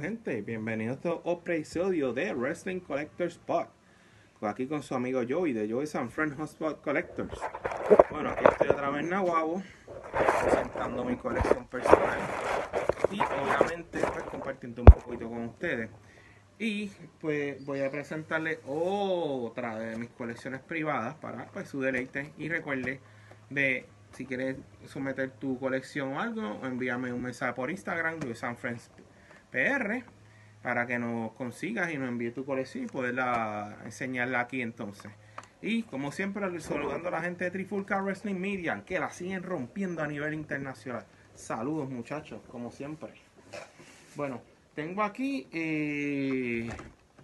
gente, bienvenidos a otro episodio de Wrestling Collector Spot. Aquí con su amigo Joey de Joey's and Friends Hotspot Collectors. Bueno, aquí estoy otra vez en Nahuabo, presentando mi colección personal y obviamente pues compartiendo un poquito con ustedes. Y pues voy a presentarles otra de mis colecciones privadas para pues, su deleite. Y recuerde de si quieres someter tu colección o algo, envíame un mensaje por Instagram, de San Friends PR, para que nos consigas y nos envíe tu colección y poderla enseñarla aquí entonces. Y como siempre, saludando a la gente de Trifulca Wrestling Media, que la siguen rompiendo a nivel internacional. Saludos muchachos, como siempre. Bueno, tengo aquí eh,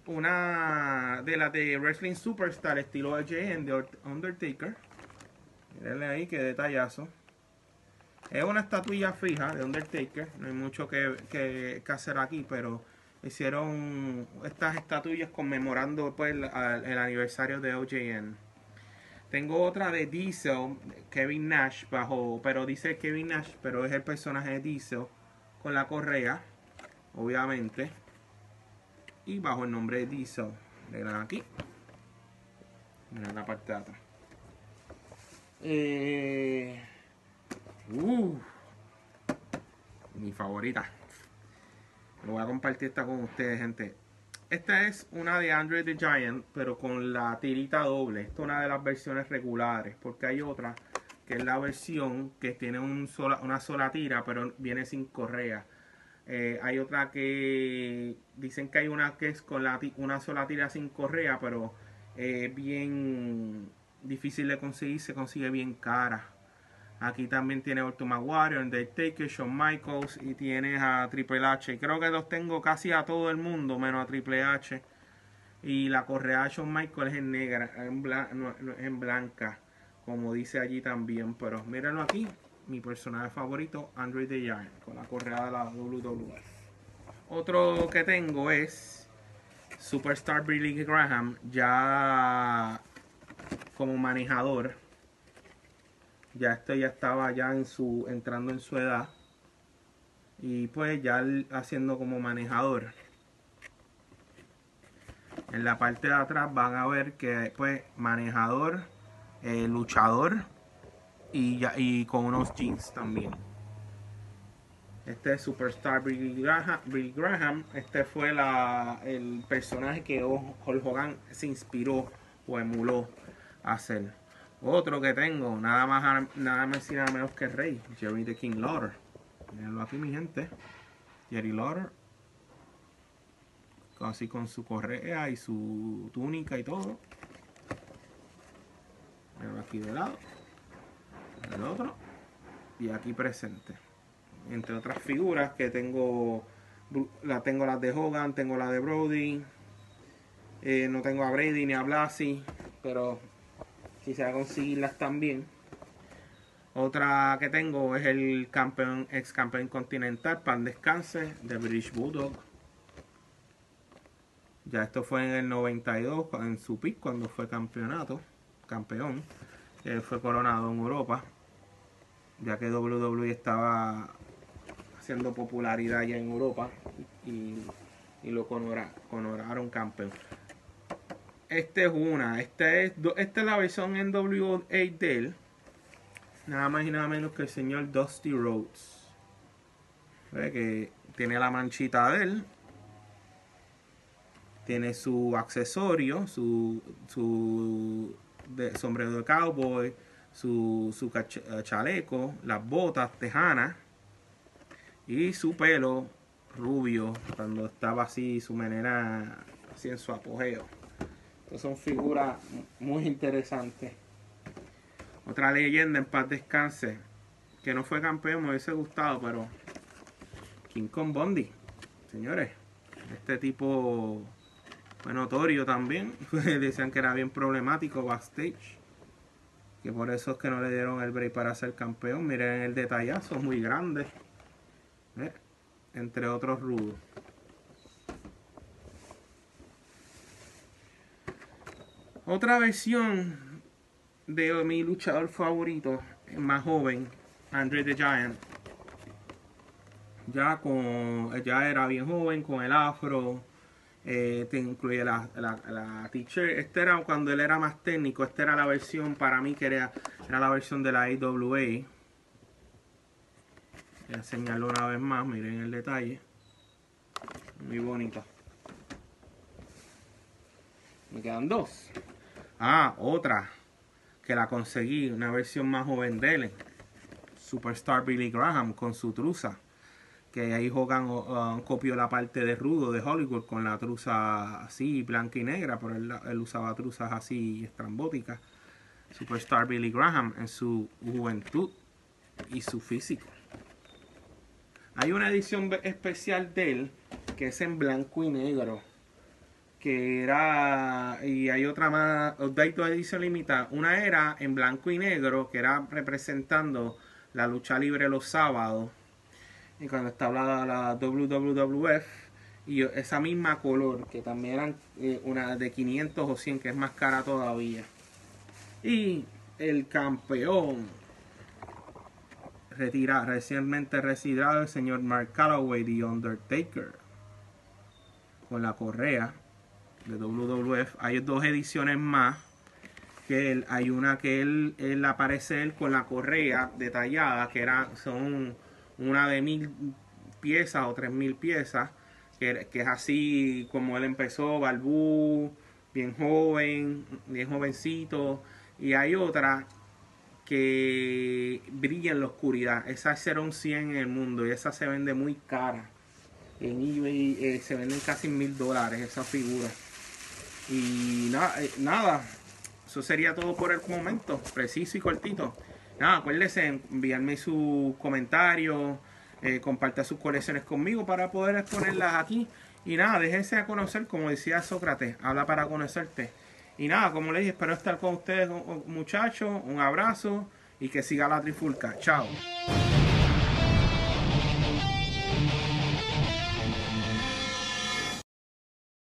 una de las de Wrestling Superstar estilo AJN de Undertaker Mirenle ahí qué detallazo. Es una estatuilla fija de Undertaker. No hay mucho que, hacer aquí, pero hicieron estas estatuillas conmemorando pues, el, aniversario de OJN. Tengo otra de Diesel, Kevin Nash, bajo, pero dice Kevin Nash, pero es el personaje de Diesel con la correa, obviamente. Y bajo el nombre de Diesel. Miren aquí. Miren la parte de atrás. Eh, uh, favorita. voy a compartir esta con ustedes, gente. Esta es una de Android Giant, pero con la tirita doble. Esta es una de las versiones regulares, porque hay otra que es la versión que tiene un sola, una sola tira, pero viene sin correa. Eh, hay otra que dicen que hay una que es con la, una sola tira sin correa, pero eh, bien difícil de conseguir, se consigue bien cara. Aquí también tiene Orto Maguire, Undertaker, Shawn Michaels y tienes a Triple H. Creo que los tengo casi a todo el mundo, menos a Triple H. Y la correa de Shawn Michaels es en negra, en, en blanca, como dice allí también. Pero mírenlo aquí, mi personaje favorito, Andre the Giant, con la correa de la WWF. Otro que tengo es Superstar Billy Graham, ya como manejador. Ya este ya estaba ya en su entrando en su edad y pues ya haciendo como manejador. En la parte de atrás van a ver que pues manejador, eh, luchador y, ya, y con unos jeans también. Este es Superstar Billy Graham, Este fue la, el personaje que Hulk Hogan se inspiró o emuló hacer. Otro que tengo, nada más nada más y nada menos que Rey, Jerry the King Lauder. Mirenlo aquí mi gente. Jerry Lauder. Casi con su correa y su túnica y todo. Mirenlo aquí de lado. El otro. Y aquí presente. Entre otras figuras que tengo. La tengo las de Hogan, tengo la de Brody. Eh, no tengo a Brady ni a Blasi. Pero quisiera conseguirlas también. Otra que tengo es el campeón, ex campeón continental, Pan Descanse, de British Bulldog. Ya esto fue en el 92, en su pick, cuando fue campeonato, campeón. fue coronado en Europa, ya que WWE estaba haciendo popularidad ya en Europa y, lo coronaron campeón. Esta es una. Esta es, esta es la versión NWA de él. Nada más y nada menos que el señor Dusty Rhodes. ¿Ve? Que tiene la manchita de él. Tiene su accesorio, su, su sombrero de cowboy, su, su eh, chaleco, las botas tejanas y su pelo rubio cuando estaba así, su manera así en su apogeo son figuras muy interesantes. Otra leyenda en paz descanse, que no fue campeón, me hubiese gustado, pero King Kong Bondi, señores, este tipo fue notorio también. Decían que era bien problemático backstage. Que por eso es que no le dieron el break para ser campeón. Miren el detallazo, muy grande. ¿eh? Entre otros rudos. Otra versión de mi luchador favorito, más joven, Andre the Giant. ya con ya era bien joven con el afro eh, te incluye la, la, la t-shirt. Este era cuando él era más técnico esta era la versión para mí que era, era la versión de la AWA voy a enseñarlo una vez más miren el detalle. Muy bonita me quedan dos ah otra que la conseguí una versión más joven de él Superstar Billy Graham con su truza. Que ahí Hogan uh, copió la parte de rudo de Hollywood con la truza así, blanca y negra, pero él, usaba truzas así estrambóticas. Superstar Billy Graham en su juventud y su físico. Hay una edición especial de él que es en blanco y negro. Que era. Y hay otra más. Hay dos ediciones limitadas. Una era en blanco y negro, que era representando la lucha libre los sábados. Y cuando está hablada la WWF. Y esa misma color, que también eran eh, una de 500 o 100, que es más cara todavía. Y el campeón retira, recientemente retirado el señor Mark Calloway, The Undertaker, con la correa de WWF. Hay dos ediciones más que él, hay una que él, él aparece él con la correa detallada, que era, son una de mil piezas o tres mil piezas, que, es así como él empezó, balbú, bien joven, bien jovencito, y hay otra que brilla en la oscuridad, esa es 100 en el mundo y esa se vende muy cara. En eBay eh, se venden casi mil dólares esa figura. Y nada, eh, nada, eso sería todo por el momento, preciso y cortito. Nada, acuérdese enviarme sus comentarios, eh, compartir sus colecciones conmigo para poder exponerlas aquí. Y nada, déjense a conocer, como decía Sócrates, habla para conocerte. Y nada, como les dije, espero estar con ustedes, muchachos. Un abrazo y que siga la trifulca. Chao.